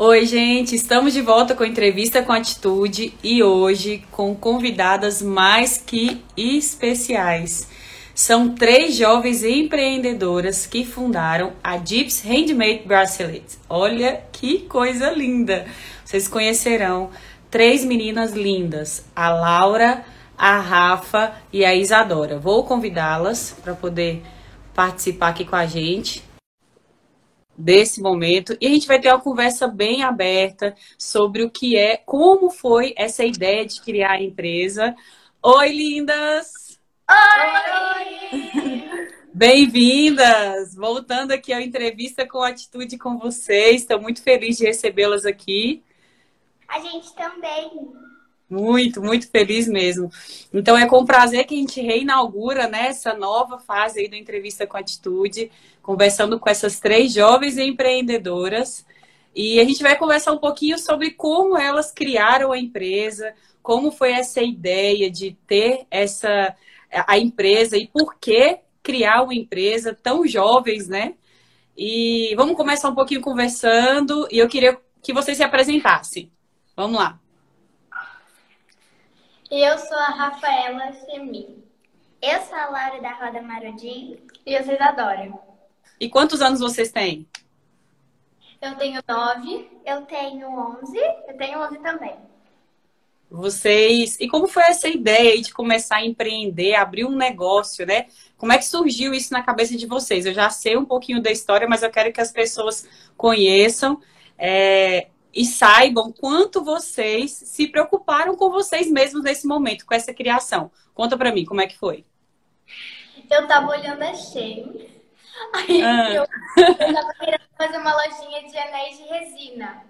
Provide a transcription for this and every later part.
Oi, gente, estamos de volta com entrevista com atitude e hoje com convidadas mais que especiais. São três jovens empreendedoras que fundaram a Dips Handmade Bracelets. Olha que coisa linda! Vocês conhecerão três meninas lindas: a Laura, a Rafa e a Isadora. Vou convidá-las para poder participar aqui com a gente desse momento e a gente vai ter uma conversa bem aberta sobre o que é, como foi essa ideia de criar a empresa. Oi, lindas! Oi! Bem-vindas! Voltando aqui à entrevista com atitude com vocês. Estou muito feliz de recebê-las aqui. A gente também. Muito, muito feliz mesmo. Então é com prazer que a gente reinaugura né, essa nova fase aí do Entrevista com Atitude, conversando com essas três jovens empreendedoras. E a gente vai conversar um pouquinho sobre como elas criaram a empresa, como foi essa ideia de ter essa a empresa e por que criar uma empresa tão jovens, né? E vamos começar um pouquinho conversando e eu queria que vocês se apresentassem. Vamos lá. Eu sou a Rafaela Semi. Eu sou a Laura da Roda Marodim. E eu sou a Isadora. E quantos anos vocês têm? Eu tenho nove. Eu tenho onze. Eu tenho onze também. Vocês. E como foi essa ideia de começar a empreender, abrir um negócio, né? Como é que surgiu isso na cabeça de vocês? Eu já sei um pouquinho da história, mas eu quero que as pessoas conheçam. É, e saibam quanto vocês se preocuparam com vocês mesmos nesse momento, com essa criação. Conta para mim, como é que foi? Eu tava olhando a Shein, aí ah. eu, eu tava querendo fazer uma lojinha de anéis de resina.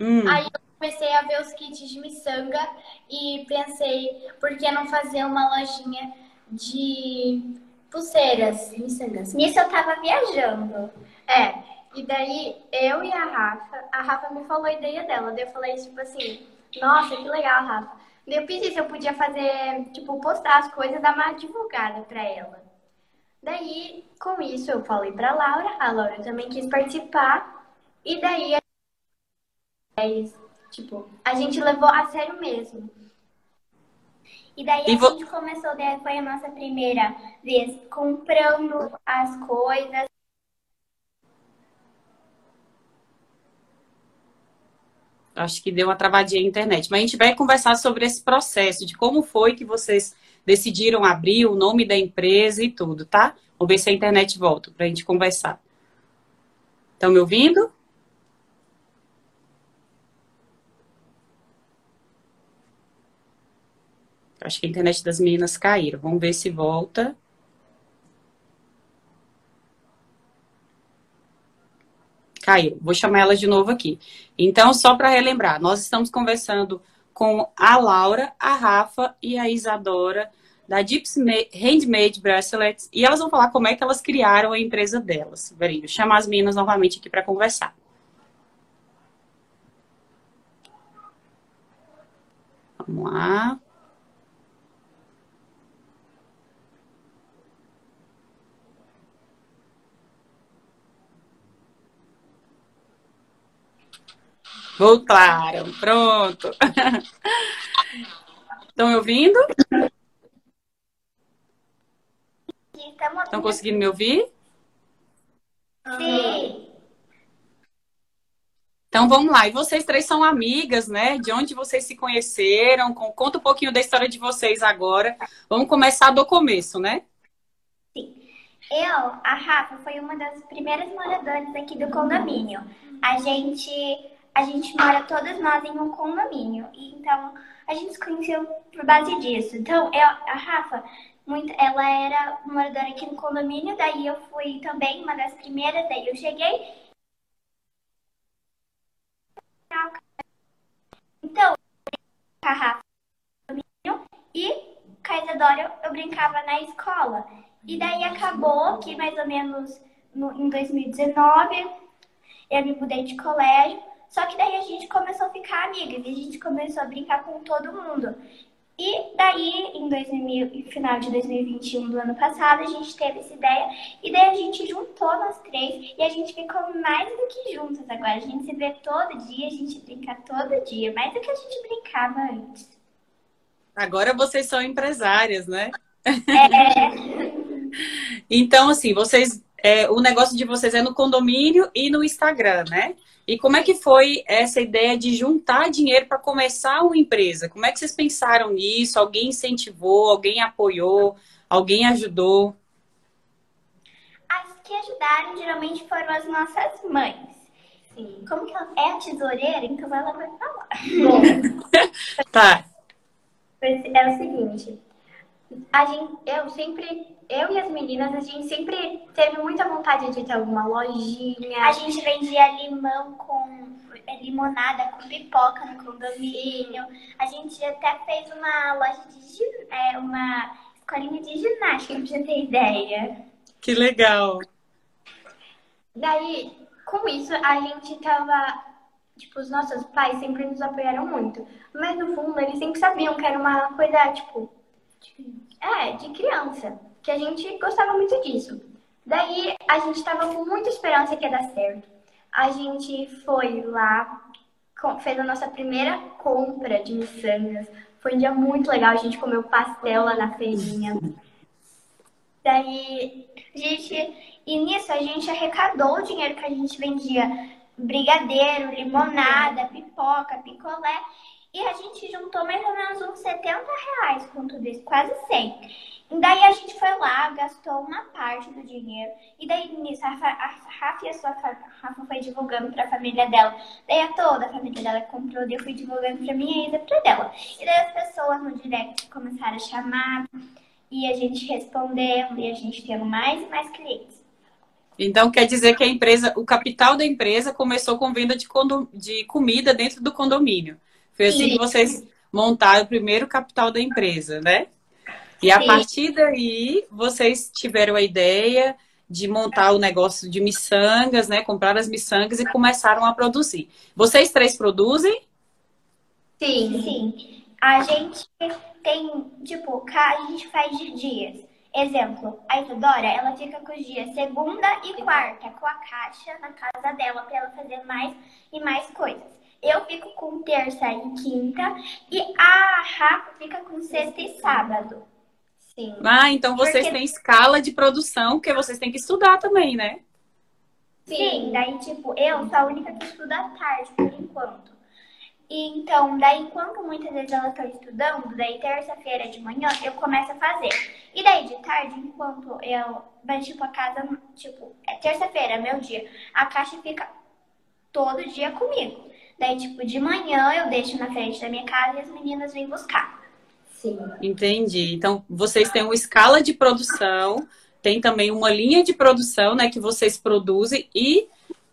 Hum. Aí eu comecei a ver os kits de miçanga e pensei, por que não fazer uma lojinha de pulseiras, miçangas? Nisso eu tava viajando. É, e daí, eu e a Rafa, a Rafa me falou a ideia dela. Daí eu falei, tipo assim, nossa, que legal, Rafa. Daí eu pedi se eu podia fazer, tipo, postar as coisas, dar uma divulgada pra ela. Daí, com isso, eu falei pra Laura, a Laura também quis participar. E daí, tipo, a gente levou a sério mesmo. E daí e a vo... gente começou, daí foi a nossa primeira vez comprando as coisas, Acho que deu uma travadinha na internet. Mas a gente vai conversar sobre esse processo, de como foi que vocês decidiram abrir o nome da empresa e tudo, tá? Vamos ver se a internet volta para a gente conversar. Estão me ouvindo? Acho que a internet das meninas caiu. Vamos ver se volta. Caiu. Vou chamar ela de novo aqui. Então, só para relembrar, nós estamos conversando com a Laura, a Rafa e a Isadora da Dips Handmade Bracelets e elas vão falar como é que elas criaram a empresa delas. Peraí, vou chamar as meninas novamente aqui para conversar. Vamos lá. Voltaram, pronto. Estão me ouvindo? Estão conseguindo me ouvir? Sim. Então vamos lá. E vocês três são amigas, né? De onde vocês se conheceram? Conta um pouquinho da história de vocês agora. Vamos começar do começo, né? Sim. Eu, a Rafa, foi uma das primeiras moradoras aqui do condomínio. A gente a gente mora todas nós em um condomínio. E, então, a gente se conheceu por base disso. Então, eu, a Rafa, muito, ela era moradora aqui no condomínio, daí eu fui também uma das primeiras, daí eu cheguei. Então, a Rafa e com a Isadora eu brincava na escola. E daí acabou que mais ou menos no, em 2019 eu me mudei de colégio só que daí a gente começou a ficar amigas e a gente começou a brincar com todo mundo. E daí, em 2000, final de 2021 do ano passado, a gente teve essa ideia e daí a gente juntou nós três e a gente ficou mais do que juntas agora. A gente se vê todo dia, a gente brinca todo dia, mais do que a gente brincava antes. Agora vocês são empresárias, né? É. então, assim, vocês. É, o negócio de vocês é no condomínio e no Instagram, né? E como é que foi essa ideia de juntar dinheiro para começar uma empresa? Como é que vocês pensaram nisso? Alguém incentivou? Alguém apoiou? Alguém ajudou? As que ajudaram geralmente foram as nossas mães. Sim. Como que ela é a tesoureira, então ela vai falar. Bom, tá. É o seguinte, a gente, eu sempre eu e as meninas, a gente sempre teve muita vontade de ter alguma lojinha. A gente vendia limão com é, limonada com pipoca no condomínio. A gente até fez uma loja de é, uma escolinha de ginástica, pra você ter ideia. Que legal! Daí, com isso, a gente tava. Tipo, os nossos pais sempre nos apoiaram muito. Mas no fundo, eles sempre sabiam que era uma coisa, tipo. É, de criança que a gente gostava muito disso. Daí a gente estava com muita esperança que ia dar certo. A gente foi lá, fez a nossa primeira compra de miçangas. Foi um dia muito legal, a gente comeu pastel lá na feirinha. Daí, gente, e nisso a gente arrecadou o dinheiro que a gente vendia brigadeiro, limonada, pipoca, picolé. E a gente juntou mais ou menos uns 70 reais com tudo isso, quase 100. Daí a gente foi lá, gastou uma parte do dinheiro. E daí nisso a, Rafa e a sua Rafa foi divulgando pra família dela. Daí a toda a família dela comprou, daí eu fui divulgando pra minha e Isa pra dela. E daí as pessoas no direct começaram a chamar e a gente respondendo e a gente tendo mais e mais clientes. Então quer dizer que a empresa, o capital da empresa começou com venda de, condom, de comida dentro do condomínio. Foi assim Sim. que vocês montaram o primeiro capital da empresa, né? E a partir daí, vocês tiveram a ideia de montar o negócio de miçangas, né? Comprar as miçangas e começaram a produzir. Vocês três produzem? Sim, sim. A gente tem, tipo, a gente faz de dias. Exemplo, a Isadora, ela fica com os dias segunda e quarta com a caixa na casa dela para ela fazer mais e mais coisas. Eu fico com terça e quinta e a Rafa fica com sexta e sábado. Sim. Ah, então vocês Porque... têm escala de produção que vocês têm que estudar também, né? Sim, daí, tipo, eu sou a única que estuda à tarde, por enquanto. E, então, daí, enquanto muitas vezes elas estão estudando, daí terça-feira de manhã eu começo a fazer. E daí, de tarde, enquanto eu. Mas, tipo, a casa, tipo, é terça-feira, meu dia. A caixa fica todo dia comigo. Daí, tipo, de manhã eu deixo na frente da minha casa e as meninas vêm buscar. Sim. Entendi. Então, vocês têm uma escala de produção, tem também uma linha de produção, né, que vocês produzem e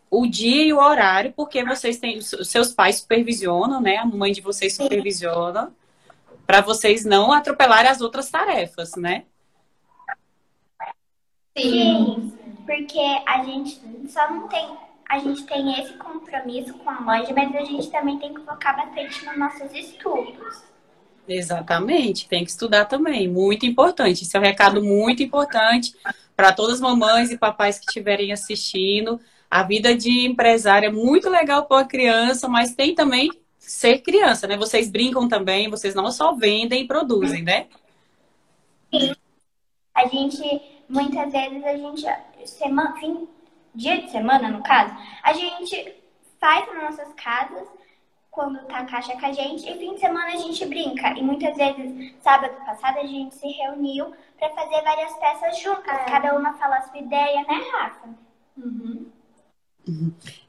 o dia e o horário, porque vocês têm, seus pais supervisionam, né, a mãe de vocês supervisiona, para vocês não atropelarem as outras tarefas, né? Sim, porque a gente só não tem, a gente tem esse compromisso com a loja, mas a gente também tem que focar bastante nos nossos estudos. Exatamente, tem que estudar também, muito importante. Esse é um recado muito importante para todas as mamães e papais que estiverem assistindo. A vida de empresária é muito legal para a criança, mas tem também ser criança, né? Vocês brincam também, vocês não só vendem e produzem, né? Sim. A gente, muitas vezes, a gente, semana, fim, dia de semana, no caso, a gente faz nas nossas casas quando tá a caixa com a gente. E fim de semana a gente brinca. E muitas vezes, sábado passado, a gente se reuniu para fazer várias peças juntas. É. Cada uma fala a sua ideia, né, Rafa? Uhum.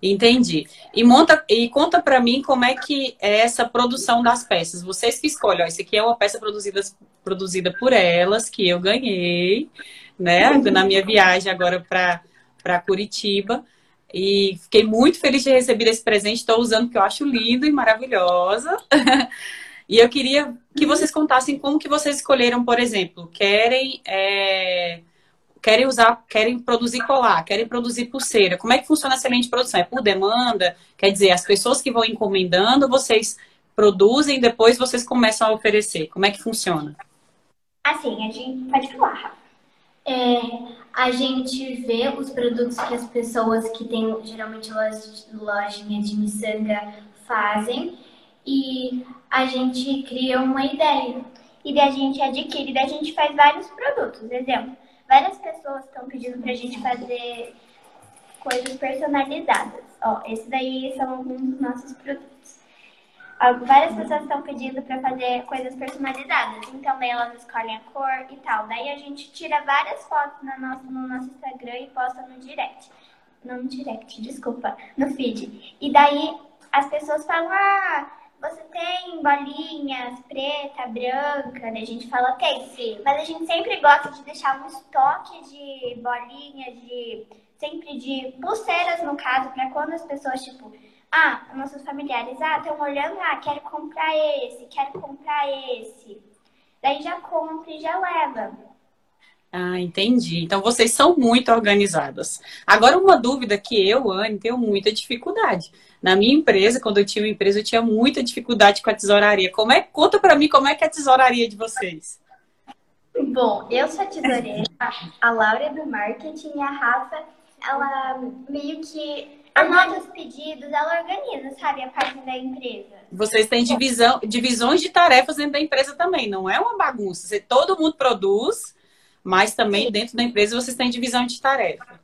Entendi. E monta e conta para mim como é que é essa produção das peças. Vocês que escolhem. Ó, isso aqui é uma peça produzida, produzida por elas que eu ganhei, né? Uhum. Na minha viagem agora para Curitiba. E fiquei muito feliz de receber esse presente. Estou usando porque eu acho lindo e maravilhosa. e eu queria que vocês contassem como que vocês escolheram, por exemplo, querem é, querem usar, querem produzir colar, querem produzir pulseira. Como é que funciona essa linha de produção? É por demanda? Quer dizer, as pessoas que vão encomendando, vocês produzem e depois vocês começam a oferecer? Como é que funciona? Assim, a gente pode falar. É, a gente vê os produtos que as pessoas que têm geralmente lojinha de miçanga fazem e a gente cria uma ideia. E daí a gente adquire, daí a gente faz vários produtos. Exemplo, várias pessoas estão pedindo pra gente fazer coisas personalizadas. Ó, esse daí são alguns dos nossos produtos. Várias pessoas estão pedindo para fazer coisas personalizadas, então daí elas escolhem a cor e tal. Daí a gente tira várias fotos no nosso, no nosso Instagram e posta no direct. Não no direct, desculpa, no feed. E daí as pessoas falam, ah, você tem bolinhas preta, branca? Daí a gente fala, tem, sim. Mas a gente sempre gosta de deixar um estoque de bolinhas, de sempre de pulseiras, no caso, para quando as pessoas, tipo, ah, nossos familiares, ah, estão olhando, ah, quero comprar esse, quero comprar esse. Daí já compra e já leva. Ah, entendi. Então vocês são muito organizadas. Agora, uma dúvida que eu, Anne, tenho muita dificuldade. Na minha empresa, quando eu tinha uma empresa, eu tinha muita dificuldade com a tesouraria. Como é, conta para mim como é que é a tesouraria de vocês. Bom, eu sou a tesoureira, a Laura é do marketing e a Rafa, ela meio que anota os pedidos, ela organiza, sabe, a parte da empresa. Vocês têm divisão, divisões de tarefas dentro da empresa também, não é uma bagunça. Você, todo mundo produz, mas também Sim. dentro da empresa vocês têm divisão de tarefa.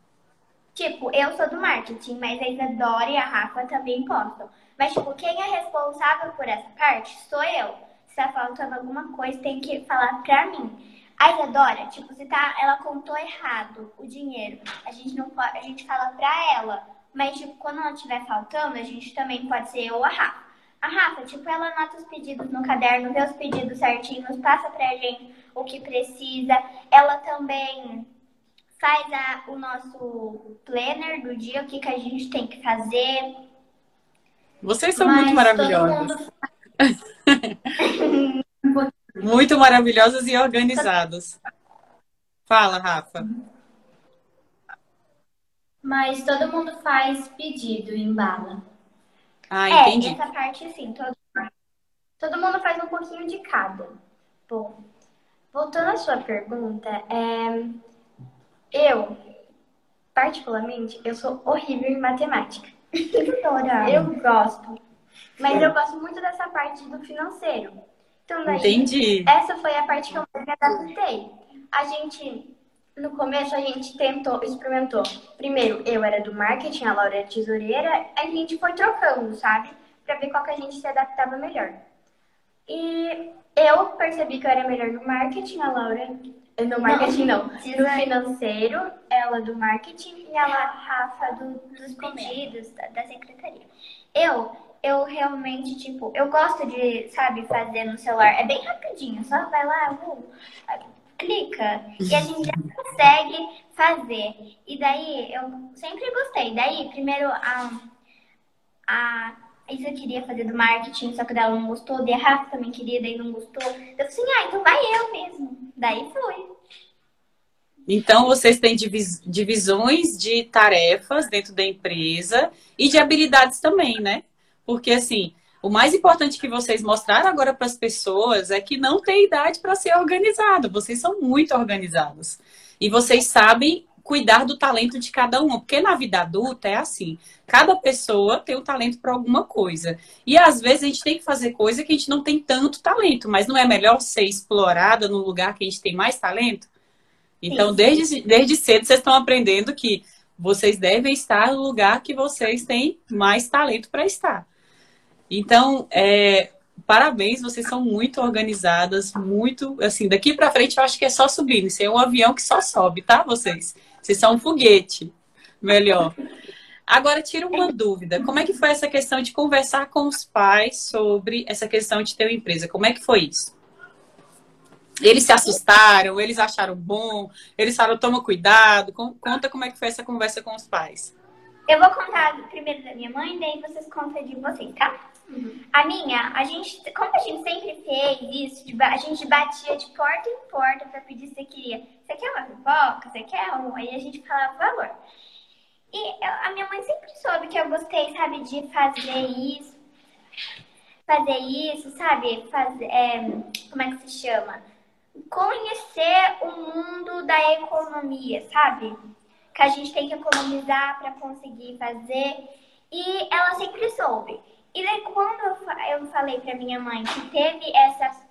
Tipo, eu sou do marketing, mas a Isadora e a Rafa também postam. Mas, tipo, quem é responsável por essa parte sou eu. Se tá faltando alguma coisa, tem que falar pra mim. A Isadora, tipo, se tá, ela contou errado o dinheiro, a gente não pode, a gente fala pra ela. Mas, tipo, quando ela estiver faltando, a gente também pode ser eu ou a Rafa. A Rafa, tipo, ela anota os pedidos no caderno, vê os pedidos certinhos, passa pra gente o que precisa. Ela também faz a, o nosso planner do dia, o que, que a gente tem que fazer. Vocês são Mas muito maravilhosas. Mundo... muito maravilhosas e organizadas. Fala, Rafa. Mas todo mundo faz pedido em bala. Ah, entendi. É, essa parte sim, todo, todo mundo faz um pouquinho de cada. Bom, voltando à sua pergunta, é, eu, particularmente, eu sou horrível em matemática. eu gosto. Mas eu gosto muito dessa parte do financeiro. Então, daí, Entendi. essa foi a parte que eu me adaptei. A gente, no começo, a gente tentou, experimentou. Primeiro, eu era do marketing, a Laura era tesoureira. A gente foi trocando, sabe? Pra ver qual que a gente se adaptava melhor. E eu percebi que eu era melhor no marketing, a Laura no marketing não, no financeiro, ela do marketing e ela, Rafa, do, dos pedidos, da, da secretaria. Eu, eu realmente, tipo, eu gosto de, sabe, fazer no celular. É bem rapidinho, só vai lá, uh, clica, e a gente já consegue fazer. E daí, eu sempre gostei. Daí, primeiro, a, a Isa queria fazer do marketing, só que ela não gostou. Daí a Rafa também queria, daí não gostou. Eu falei assim, ah, então vai eu mesmo. Daí fui. Então, vocês têm divisões de tarefas dentro da empresa e de habilidades também, né? Porque, assim, o mais importante que vocês mostraram agora para as pessoas é que não tem idade para ser organizado. Vocês são muito organizados. E vocês sabem cuidar do talento de cada um, porque na vida adulta é assim, cada pessoa tem o um talento para alguma coisa. E às vezes a gente tem que fazer coisa que a gente não tem tanto talento, mas não é melhor ser explorada no lugar que a gente tem mais talento? Então, desde, desde cedo vocês estão aprendendo que vocês devem estar no lugar que vocês têm mais talento para estar. Então, é, parabéns, vocês são muito organizadas, muito, assim, daqui para frente eu acho que é só subir, isso é um avião que só sobe, tá, vocês? Vocês são um foguete. Melhor. Agora, tira uma dúvida. Como é que foi essa questão de conversar com os pais sobre essa questão de ter uma empresa? Como é que foi isso? Eles se assustaram? Eles acharam bom? Eles falaram, toma cuidado? Conta como é que foi essa conversa com os pais. Eu vou contar primeiro da minha mãe, daí vocês contam de vocês, tá? Uhum. A minha, a gente, como a gente sempre fez isso, a gente batia de porta em porta para pedir se queria. Você quer uma pipoca? Você quer um? Aí a gente falava o valor. E eu, a minha mãe sempre soube que eu gostei, sabe, de fazer isso. fazer isso, sabe? Fazer, é, como é que se chama? Conhecer o mundo da economia, sabe? Que a gente tem que economizar para conseguir fazer. E ela sempre soube. E daí quando eu falei para minha mãe que teve essas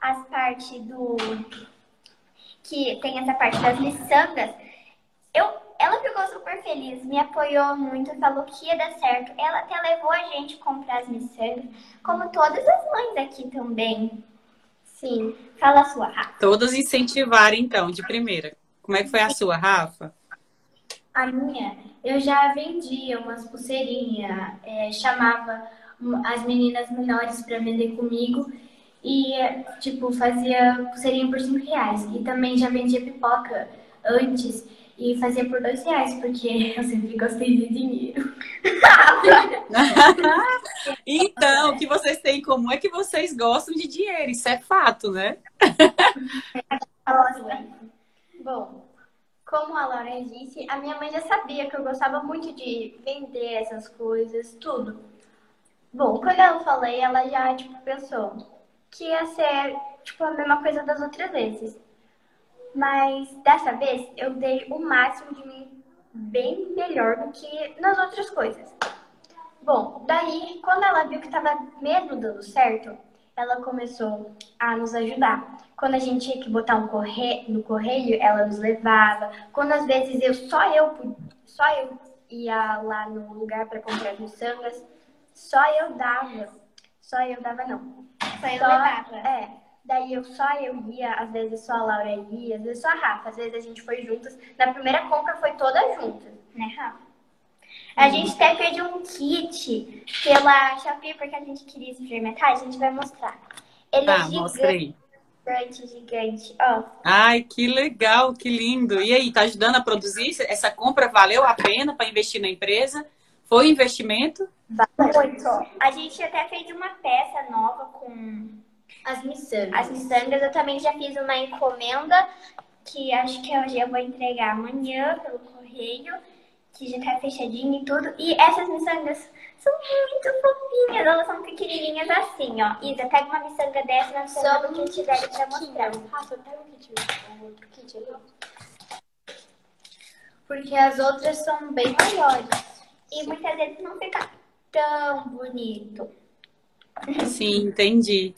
as partes do que tem essa parte das miçangas, eu, ela ficou super feliz, me apoiou muito, falou que ia dar certo. Ela até levou a gente a comprar as miçangas, como todas as mães aqui também. Sim. Fala a sua, Rafa. Todas incentivaram, então, de primeira. Como é que foi a sua, Rafa? A minha, eu já vendia umas pulseirinhas, é, chamava as meninas menores para vender comigo e, tipo, fazia pulseirinha por 5 reais. E também já vendia pipoca antes e fazia por 2 reais, porque eu sempre gostei de dinheiro. então, o que vocês têm em comum é que vocês gostam de dinheiro, isso é fato, né? Bom, como a Laura disse, a minha mãe já sabia que eu gostava muito de vender essas coisas, tudo. Bom, quando eu falei, ela já, tipo, pensou que ia ser, tipo, a mesma coisa das outras vezes. Mas dessa vez eu dei o máximo de mim bem melhor do que nas outras coisas. Bom, daí, quando ela viu que estava mesmo dando certo, ela começou a nos ajudar. Quando a gente tinha que botar um correio, no correio, ela nos levava. Quando às vezes eu só eu só eu ia lá no lugar para comprar miçangas, só eu dava. Só eu dava não. Só eu só, levava. É. Daí eu só eu ia, às vezes só a Laura ia, às vezes só a Rafa, às vezes a gente foi juntas. Na primeira compra foi toda juntas, né, Rafa? A gente até pediu um kit pela Shopee porque a gente queria experimentar, a gente vai mostrar. Ele é ah, é gigante, gigante, gigante, ó. Ai, que legal, que lindo. E aí, tá ajudando a produzir? Essa compra valeu a pena para investir na empresa? Foi investimento? Muito. A gente até fez uma peça nova com as miçangas. As miçangas eu também já fiz uma encomenda que acho que hoje eu vou entregar amanhã pelo correio que já tá fechadinho e tudo. E essas miçangas são muito fofinhas, elas são pequenininhas assim, ó. Isa, pega uma miçanga dessa na miçanga do kit dela pra mostrar. Rafa, pega um kit, um outro kit ali. Porque as outras são bem maiores. E muitas vezes não fica tão bonito. Sim, entendi.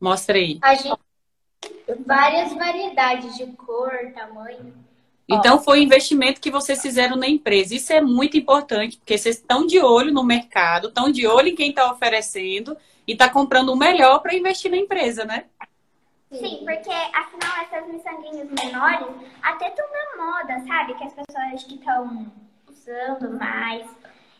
Mostra aí. A gente várias variedades de cor, tamanho. Então, foi o investimento que vocês fizeram na empresa. Isso é muito importante, porque vocês estão de olho no mercado, estão de olho em quem está oferecendo e está comprando o melhor para investir na empresa, né? Sim, porque afinal essas miçanguinhas menores até estão na moda, sabe? Que as pessoas que estão usando mais.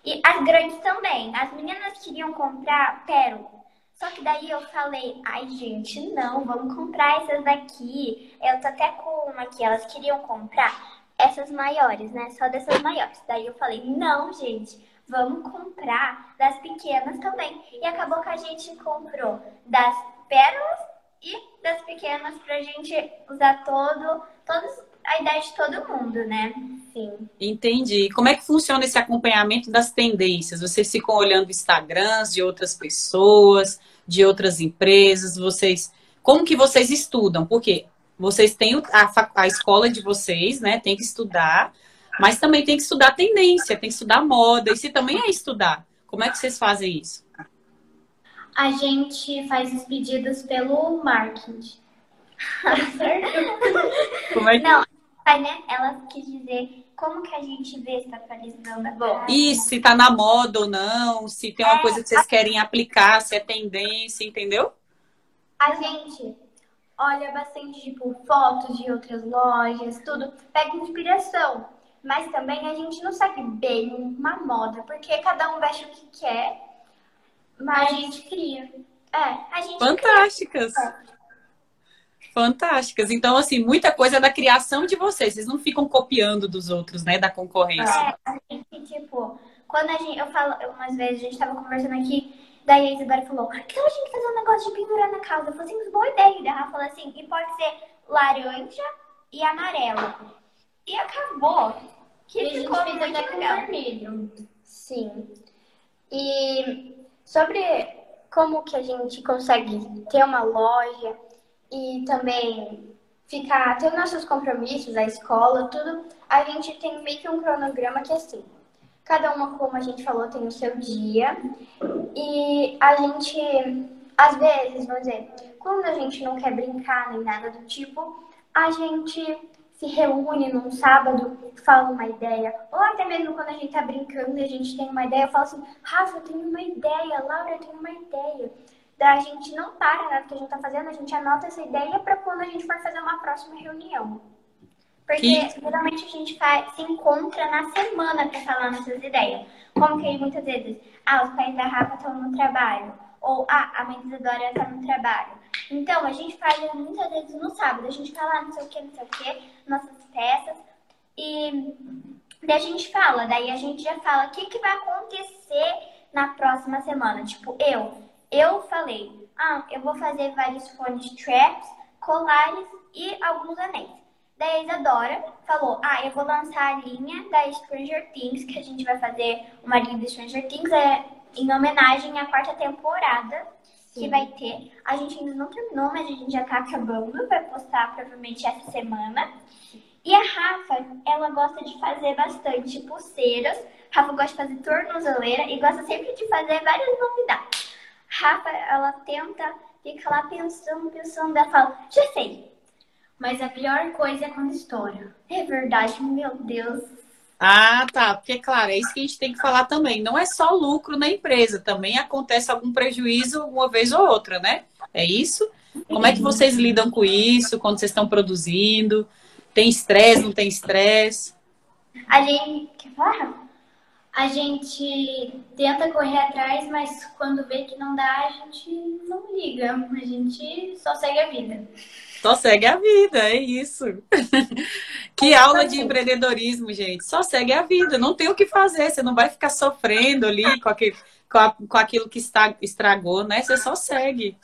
E as grandes também. As meninas queriam comprar pérola. Só que daí eu falei, ai gente, não, vamos comprar essas daqui. Eu tô até com uma que elas queriam comprar essas maiores, né? Só dessas maiores. Daí eu falei, não, gente, vamos comprar das pequenas também. E acabou que a gente comprou das pérolas e das pequenas pra gente usar todo, todos, a ideia de todo mundo, né? Sim. Entendi. Como é que funciona esse acompanhamento das tendências? Vocês ficam olhando Instagrams de outras pessoas, de outras empresas? Vocês, como que vocês estudam? Porque vocês têm a, a escola de vocês, né? Tem que estudar, mas também tem que estudar tendência, tem que estudar moda. E se também é estudar, como é que vocês fazem isso? A gente faz os pedidos pelo marketing. Como é que... Não, né? Ela quis dizer como que a gente vê se tá atualizando agora. E se tá na moda ou não, se tem uma é, coisa que vocês querem aplicar, se é tendência, entendeu? A gente olha bastante, tipo, fotos de outras lojas, tudo, pega inspiração. Mas também a gente não segue bem uma moda, porque cada um veste o que quer, mas a gente cria. É, a gente Fantásticas! Cria. Fantásticas. Então, assim, muita coisa é da criação de vocês. Vocês não ficam copiando dos outros, né? Da concorrência. É, a gente, tipo, quando a gente, eu falo, umas vezes a gente tava conversando aqui, daí a Isadora falou, que a gente fazer um negócio de pendurar na calça? Eu falei assim, boa ideia. Daí ela falou assim, e pode ser laranja e amarelo. E acabou. Que e ficou a gente fez até com vermelho. Sim. E sobre como que a gente consegue ter uma loja e também ficar, ter nossos compromissos, a escola, tudo, a gente tem meio que um cronograma que é assim. Cada uma, como a gente falou, tem o seu dia. E a gente, às vezes, vamos dizer, quando a gente não quer brincar nem nada do tipo, a gente se reúne num sábado, fala uma ideia, ou até mesmo quando a gente tá brincando e a gente tem uma ideia, eu falo assim, Rafa, eu tenho uma ideia, Laura, eu tenho uma ideia. Daí a gente não para nada que a gente tá fazendo, a gente anota essa ideia para quando a gente for fazer uma próxima reunião. Porque que... geralmente a gente faz, se encontra na semana para falar nossas ideias. Como que muitas vezes, ah, os pais da Rafa estão no trabalho. Ou, ah, a mãe da Dora está no trabalho. Então, a gente faz muitas vezes no sábado. A gente fala não sei o que, não sei o que, nossas peças. E daí a gente fala, daí a gente já fala o que, que vai acontecer na próxima semana. Tipo, eu, eu falei, ah, eu vou fazer vários fones traps, colares e alguns anéis. Daí a Isadora falou: Ah, eu vou lançar a linha da Stranger Things, que a gente vai fazer uma linha da Stranger Things é, em homenagem à quarta temporada Sim. que vai ter. A gente ainda não terminou, mas a gente já tá acabando. Vai postar provavelmente essa semana. E a Rafa, ela gosta de fazer bastante pulseiras. Rafa gosta de fazer tornozeleira e gosta sempre de fazer várias novidades. Rafa, ela tenta, fica lá pensando, pensando, ela fala, já sei, mas a pior coisa é quando estoura. É verdade, meu Deus. Ah, tá. Porque, claro, é isso que a gente tem que falar também. Não é só lucro na empresa, também acontece algum prejuízo uma vez ou outra, né? É isso? Como é que vocês lidam com isso quando vocês estão produzindo? Tem estresse, não tem estresse? A gente. Quer falar? A gente tenta correr atrás, mas quando vê que não dá, a gente não liga. A gente só segue a vida. Só segue a vida, é isso. que aula de empreendedorismo, gente. Só segue a vida, não tem o que fazer. Você não vai ficar sofrendo ali com, aquele, com, a, com aquilo que está, estragou, né? Você só segue.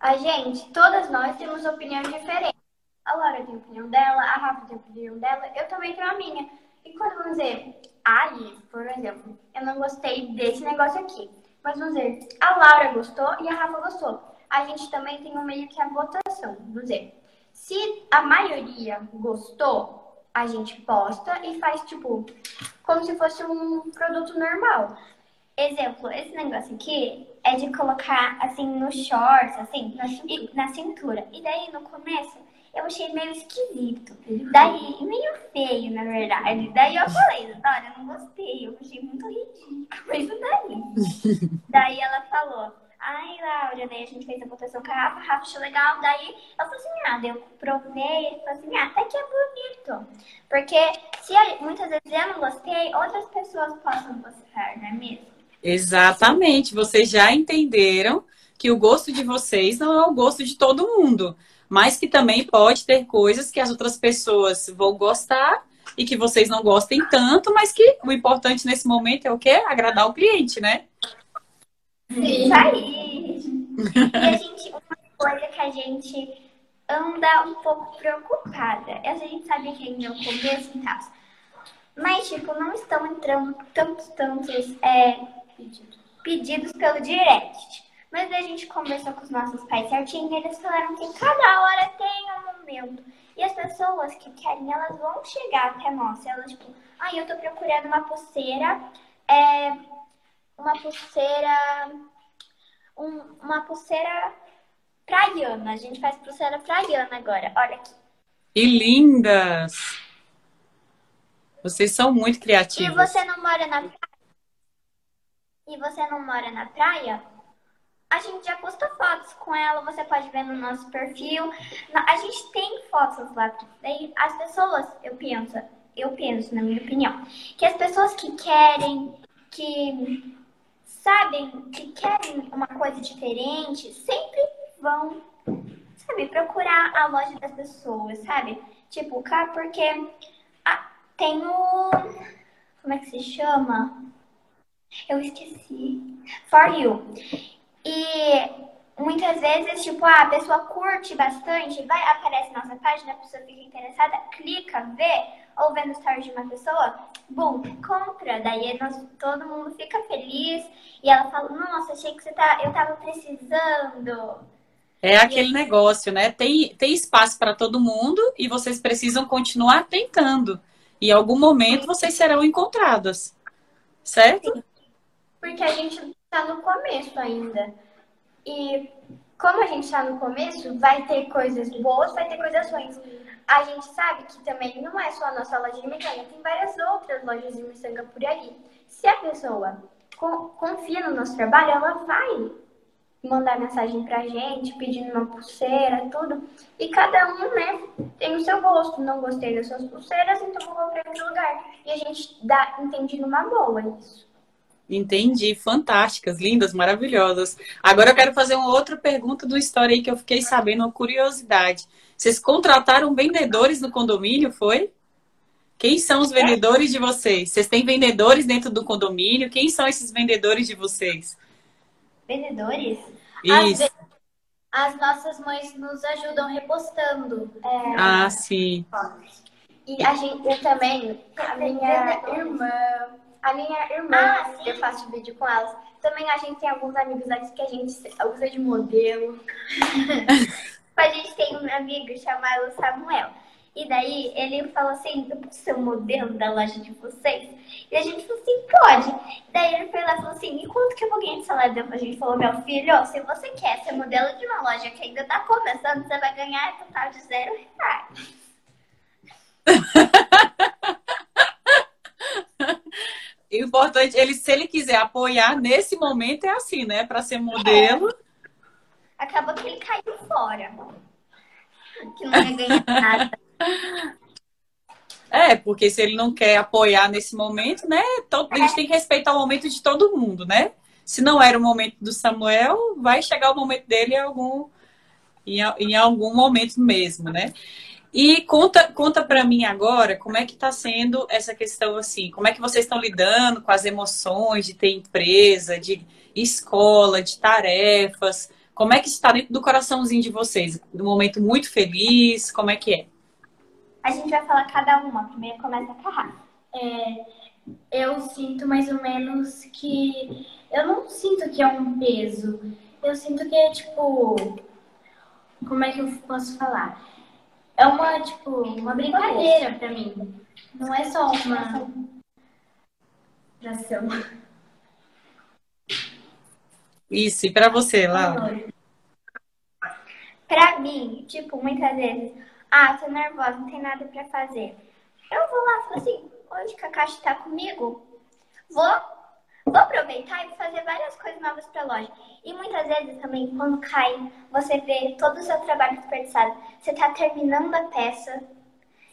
A gente, todas nós temos opiniões diferentes. A Laura tem a opinião dela, a Rafa tem a opinião dela, eu também tenho a minha. E quando vamos dizer, aí, por exemplo, eu não gostei desse negócio aqui. Mas vamos dizer, a Laura gostou e a Rafa gostou a gente também tem um meio que a votação. Vamos dizer, se a maioria gostou, a gente posta e faz tipo como se fosse um produto normal. Exemplo, esse negócio aqui é de colocar assim no shorts, assim, na na cintura. E daí no começo eu achei meio esquisito. Daí, meio feio, na verdade. Daí eu falei, Dora, eu não gostei, eu achei muito ridículo isso daí. daí ela falou, Ai, Laura, daí a gente fez a votação com a Rafa, a Rafa achou legal, daí eu falei assim, ah, eu provei, falei assim, ah, até que é bonito. Porque se muitas vezes eu não gostei, outras pessoas possam gostar, não é mesmo? Exatamente, vocês já entenderam que o gosto de vocês não é o gosto de todo mundo, mas que também pode ter coisas que as outras pessoas vão gostar e que vocês não gostem tanto, mas que o importante nesse momento é o quê? Agradar o cliente, né? Isso aí. E a gente, uma coisa que a gente anda um pouco preocupada. A gente sabe que ainda é o começo e tal. Mas, tipo, não estão entrando tantos, tantos é, pedidos pelo direct. Mas a gente conversou com os nossos pais certinho e eles falaram que cada hora tem um momento. E as pessoas que querem, elas vão chegar até nós. Elas, tipo, ai, ah, eu tô procurando uma pulseira. É, uma pulseira. Um, uma pulseira praiana. A gente faz pulseira praiana agora. Olha aqui. E lindas! Vocês são muito criativos. E você não mora na praia? E você não mora na praia? A gente já posta fotos com ela, você pode ver no nosso perfil. A gente tem fotos lá. Daí as pessoas, eu penso, eu penso, na minha opinião, que as pessoas que querem, que sabem que querem uma coisa diferente, sempre vão, sabe, procurar a loja das pessoas, sabe? Tipo, cá, porque ah, tem o. Como é que se chama? Eu esqueci. For You. E muitas vezes, tipo, ah, a pessoa curte bastante, vai, aparece nossa página, a pessoa fica interessada, clica, vê, ou vendo stories de uma pessoa, bom, compra. Daí nós, todo mundo fica feliz e ela fala, nossa, achei que você tá, eu tava precisando. É aquele negócio, né? Tem, tem espaço para todo mundo e vocês precisam continuar tentando. E em algum momento vocês serão encontradas. Certo? Porque a gente tá no começo ainda. E como a gente está no começo, vai ter coisas boas, vai ter coisas ruins. A gente sabe que também não é só a nossa loja de mecânica, tem várias outras lojas de miçanga por aí. Se a pessoa confia no nosso trabalho, ela vai mandar mensagem pra gente, pedindo uma pulseira, tudo. E cada um, né, tem o seu gosto. Não gostei das suas pulseiras, então vou em outro lugar. E a gente dá, entende numa boa isso. Entendi, fantásticas, lindas, maravilhosas. Agora eu quero fazer uma outra pergunta do história aí que eu fiquei sabendo, uma curiosidade. Vocês contrataram vendedores no condomínio, foi? Quem são os vendedores de vocês? Vocês têm vendedores dentro do condomínio? Quem são esses vendedores de vocês? Vendedores? Isso. As, as nossas mães nos ajudam repostando. É... Ah, sim. E a gente, eu também, a minha irmã a minha irmã, ah, eu faço vídeo com elas. Também a gente tem alguns amigos aqui que a gente usa de modelo. a gente tem um amigo chamado Samuel. E daí ele falou assim, eu posso ser o modelo da loja de vocês? E a gente falou assim, pode. Daí ele foi lá e falou assim, e quanto que eu vou ganhar de salário? A gente falou, meu filho, se você quer ser modelo de uma loja que ainda tá começando, você vai ganhar total de zero reais. o importante, ele, se ele quiser apoiar nesse momento, é assim, né? Para ser modelo. É. Acabou que ele caiu fora. Que não ia ganhar nada. É, porque se ele não quer apoiar nesse momento, né? Todo, a gente tem que respeitar o momento de todo mundo, né? Se não era o momento do Samuel, vai chegar o momento dele em algum, em, em algum momento mesmo, né? E conta, conta para mim agora como é que está sendo essa questão assim, como é que vocês estão lidando com as emoções de ter empresa, de escola, de tarefas, como é que está dentro do coraçãozinho de vocês? Um momento muito feliz, como é que é? A gente vai falar cada uma, primeiro começa a Carrar. É, eu sinto mais ou menos que eu não sinto que é um peso, eu sinto que é tipo, como é que eu posso falar? É uma, tipo, uma brincadeira pra mim. Não é só uma ação. Isso, e pra você, Laura? Pra mim, tipo, muitas vezes, ah, tô nervosa, não tem nada pra fazer. Eu vou lá e falo assim, hoje que a Caixa tá comigo, vou Vou aproveitar e fazer várias coisas novas para a loja. E muitas vezes também, quando cai, você vê todo o seu trabalho desperdiçado. Você está terminando a peça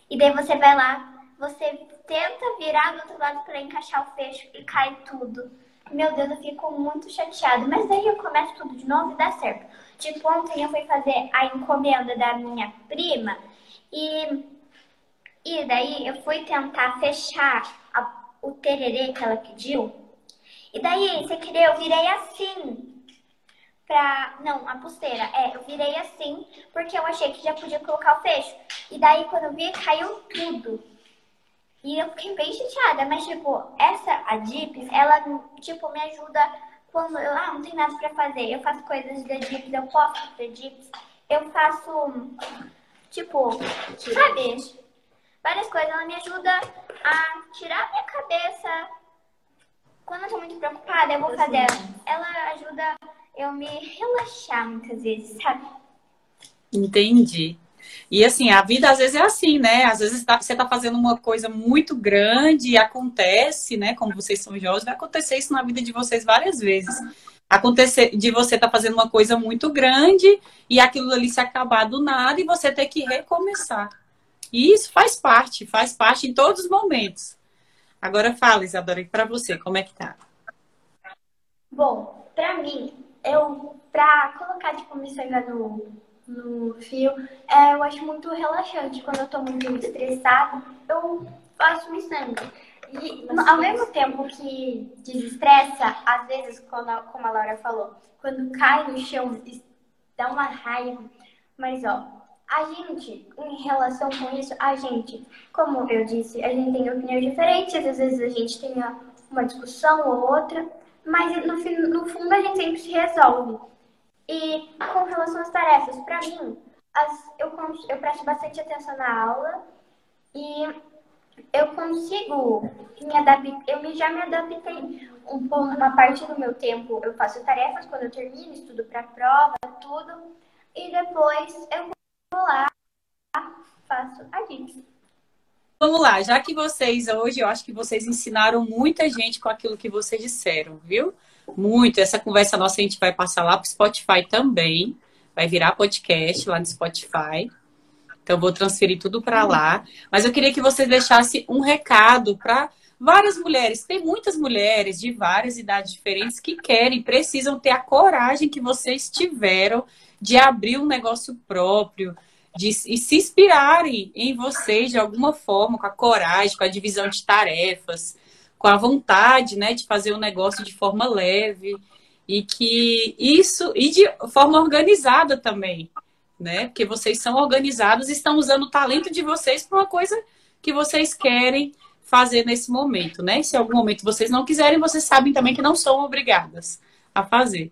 e daí você vai lá, você tenta virar do outro lado para encaixar o fecho e cai tudo. Meu Deus, eu fico muito chateada. Mas daí eu começo tudo de novo e dá certo. Tipo, ontem eu fui fazer a encomenda da minha prima e, e daí eu fui tentar fechar a, o tererê que ela pediu. E daí, sem querer, eu virei assim. Pra... Não, a pulseira. É, eu virei assim, porque eu achei que já podia colocar o fecho. E daí, quando eu vi, caiu tudo. E eu fiquei bem chateada. Mas, tipo, essa, a Dips, ela, tipo, me ajuda quando eu, ah, não tem nada pra fazer. Eu faço coisas da Dips, eu posto da Dips. Eu faço, tipo, sabe? Várias coisas. Ela me ajuda a tirar minha cabeça quando eu tô muito preocupada, eu vou fazer ela. Ela ajuda eu me relaxar muitas vezes, sabe? Entendi. E assim, a vida às vezes é assim, né? Às vezes tá, você tá fazendo uma coisa muito grande e acontece, né? Como vocês são jovens, vai acontecer isso na vida de vocês várias vezes. Acontecer de você estar tá fazendo uma coisa muito grande e aquilo ali se acabar do nada e você ter que recomeçar. E isso faz parte, faz parte em todos os momentos. Agora fala, Isadora, para você, como é que tá? Bom, para mim, eu para colocar tipo miçanga no, no fio, é, eu acho muito relaxante. Quando eu tô muito estressada, eu faço miçanga. E ao mesmo tempo que desestressa, às vezes, quando, como a Laura falou, quando cai no chão dá uma raiva. Mas, ó, a gente, em relação com isso, a gente, como eu disse, a gente tem opiniões diferentes, às vezes a gente tem uma discussão ou outra, mas no, no fundo a gente sempre se resolve. E com relação às tarefas, para mim, as, eu, eu presto bastante atenção na aula e eu consigo me adaptar, eu me, já me adaptei um, uma parte do meu tempo, eu faço tarefas quando eu termino, estudo para prova, tudo, e depois eu vou lá, faço a DIPS. Vamos lá, já que vocês hoje, eu acho que vocês ensinaram muita gente com aquilo que vocês disseram, viu? Muito. Essa conversa nossa a gente vai passar lá para o Spotify também. Vai virar podcast lá no Spotify. Então, vou transferir tudo para lá. Mas eu queria que vocês deixassem um recado para várias mulheres. Tem muitas mulheres de várias idades diferentes que querem, precisam ter a coragem que vocês tiveram de abrir um negócio próprio, de e se inspirarem em vocês de alguma forma, com a coragem, com a divisão de tarefas, com a vontade, né, de fazer o um negócio de forma leve e que isso e de forma organizada também, né? Porque vocês são organizados e estão usando o talento de vocês para uma coisa que vocês querem fazer nesse momento, né? Se em algum momento vocês não quiserem, vocês sabem também que não são obrigadas a fazer.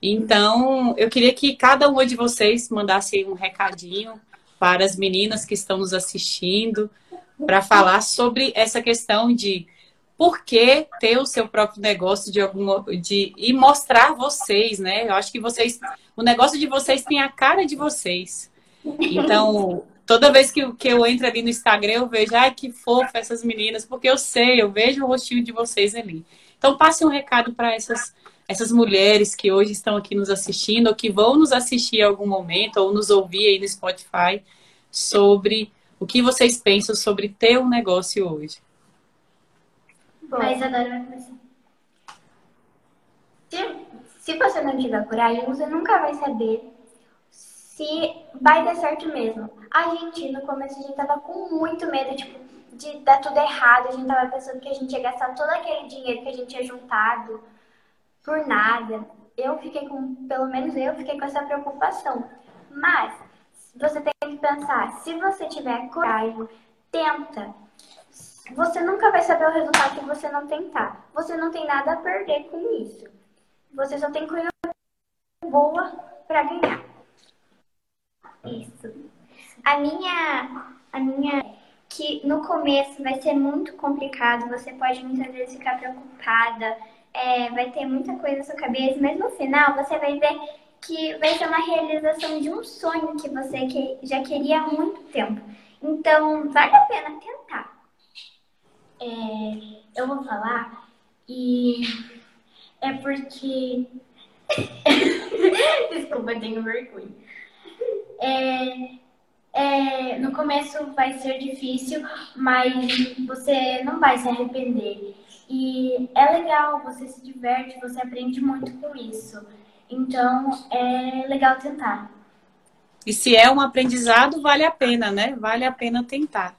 Então, eu queria que cada uma de vocês mandasse um recadinho para as meninas que estão nos assistindo para falar sobre essa questão de por que ter o seu próprio negócio de algum de e mostrar vocês, né? Eu acho que vocês, o negócio de vocês tem a cara de vocês. Então, toda vez que, que eu entro ali no Instagram, eu vejo, ai, que fofa essas meninas, porque eu sei, eu vejo o rostinho de vocês ali. Então, passe um recado para essas essas mulheres que hoje estão aqui nos assistindo, ou que vão nos assistir em algum momento, ou nos ouvir aí no Spotify, sobre o que vocês pensam sobre ter um negócio hoje. Bom, a Isadora vai começar. Se, se você não tiver coragem, você nunca vai saber se vai dar certo mesmo. A gente, no começo, a gente tava com muito medo, tipo, de dar tudo errado. A gente tava pensando que a gente ia gastar todo aquele dinheiro que a gente tinha juntado por nada. Eu fiquei com, pelo menos eu fiquei com essa preocupação. Mas você tem que pensar, se você tiver coragem, tenta você nunca vai saber o resultado se você não tentar. Você não tem nada a perder com isso. Você só tem coisa boa para ganhar. Isso. A minha, a minha que no começo vai ser muito complicado, você pode muitas vezes ficar preocupada, é, vai ter muita coisa na sua cabeça, mas no final você vai ver que vai ser uma realização de um sonho que você que já queria há muito tempo. Então, vale a pena tentar é, eu vou falar e é porque. Desculpa, eu tenho vergonha. É, é, no começo vai ser difícil, mas você não vai se arrepender. E é legal, você se diverte, você aprende muito com isso. Então é legal tentar. E se é um aprendizado, vale a pena, né? Vale a pena tentar.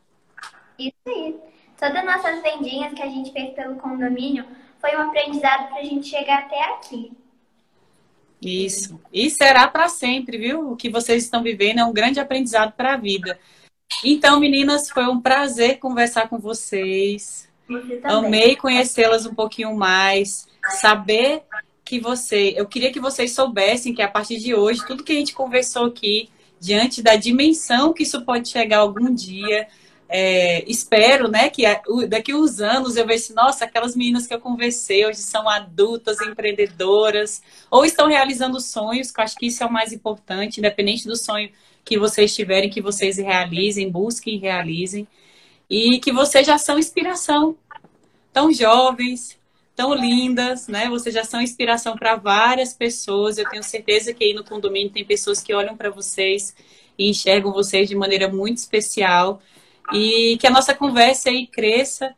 Isso aí. Todas as nossas vendinhas que a gente fez pelo condomínio foi um aprendizado para a gente chegar até aqui. Isso. E será para sempre, viu? O que vocês estão vivendo é um grande aprendizado para a vida. Então, meninas, foi um prazer conversar com vocês. Amei conhecê-las um pouquinho mais, saber que você, eu queria que vocês soubessem que a partir de hoje, tudo que a gente conversou aqui, diante da dimensão que isso pode chegar algum dia, é, espero, né, que daqui uns anos eu veja, nossa, aquelas meninas que eu conversei hoje são adultas, empreendedoras, ou estão realizando sonhos, que eu acho que isso é o mais importante, independente do sonho que vocês tiverem, que vocês realizem, busquem e realizem, e que vocês já são inspiração, tão jovens, tão lindas, né? Vocês já são inspiração para várias pessoas. Eu tenho certeza que aí no condomínio tem pessoas que olham para vocês e enxergam vocês de maneira muito especial e que a nossa conversa aí cresça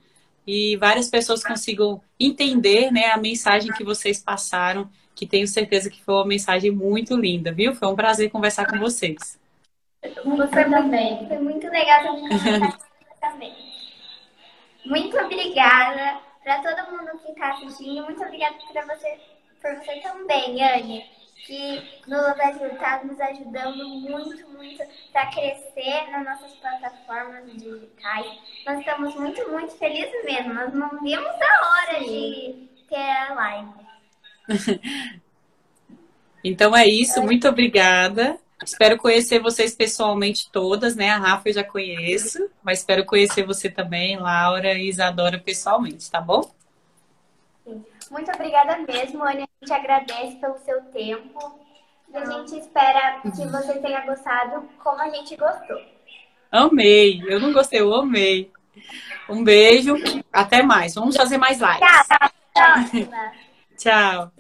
e várias pessoas consigam entender né, a mensagem que vocês passaram, que tenho certeza que foi uma mensagem muito linda, viu? Foi um prazer conversar com vocês. Você também. Foi muito legal. Muito obrigada para todo mundo que está assistindo. Muito obrigada para você, por você também, Anne. que nos está nos ajudando muito, muito para crescer nas nossas plataformas digitais. Nós estamos muito, muito felizes mesmo. Nós não vimos a hora de ter a live. então é isso, muito obrigada. Espero conhecer vocês pessoalmente todas, né? A Rafa eu já conheço, mas espero conhecer você também, Laura e Isadora pessoalmente, tá bom? Muito obrigada mesmo, Anne. A gente agradece pelo seu tempo. E a gente espera que você tenha gostado como a gente gostou. Amei. Eu não gostei, eu amei. Um beijo. Até mais. Vamos fazer mais lives. Tchau. Tchau.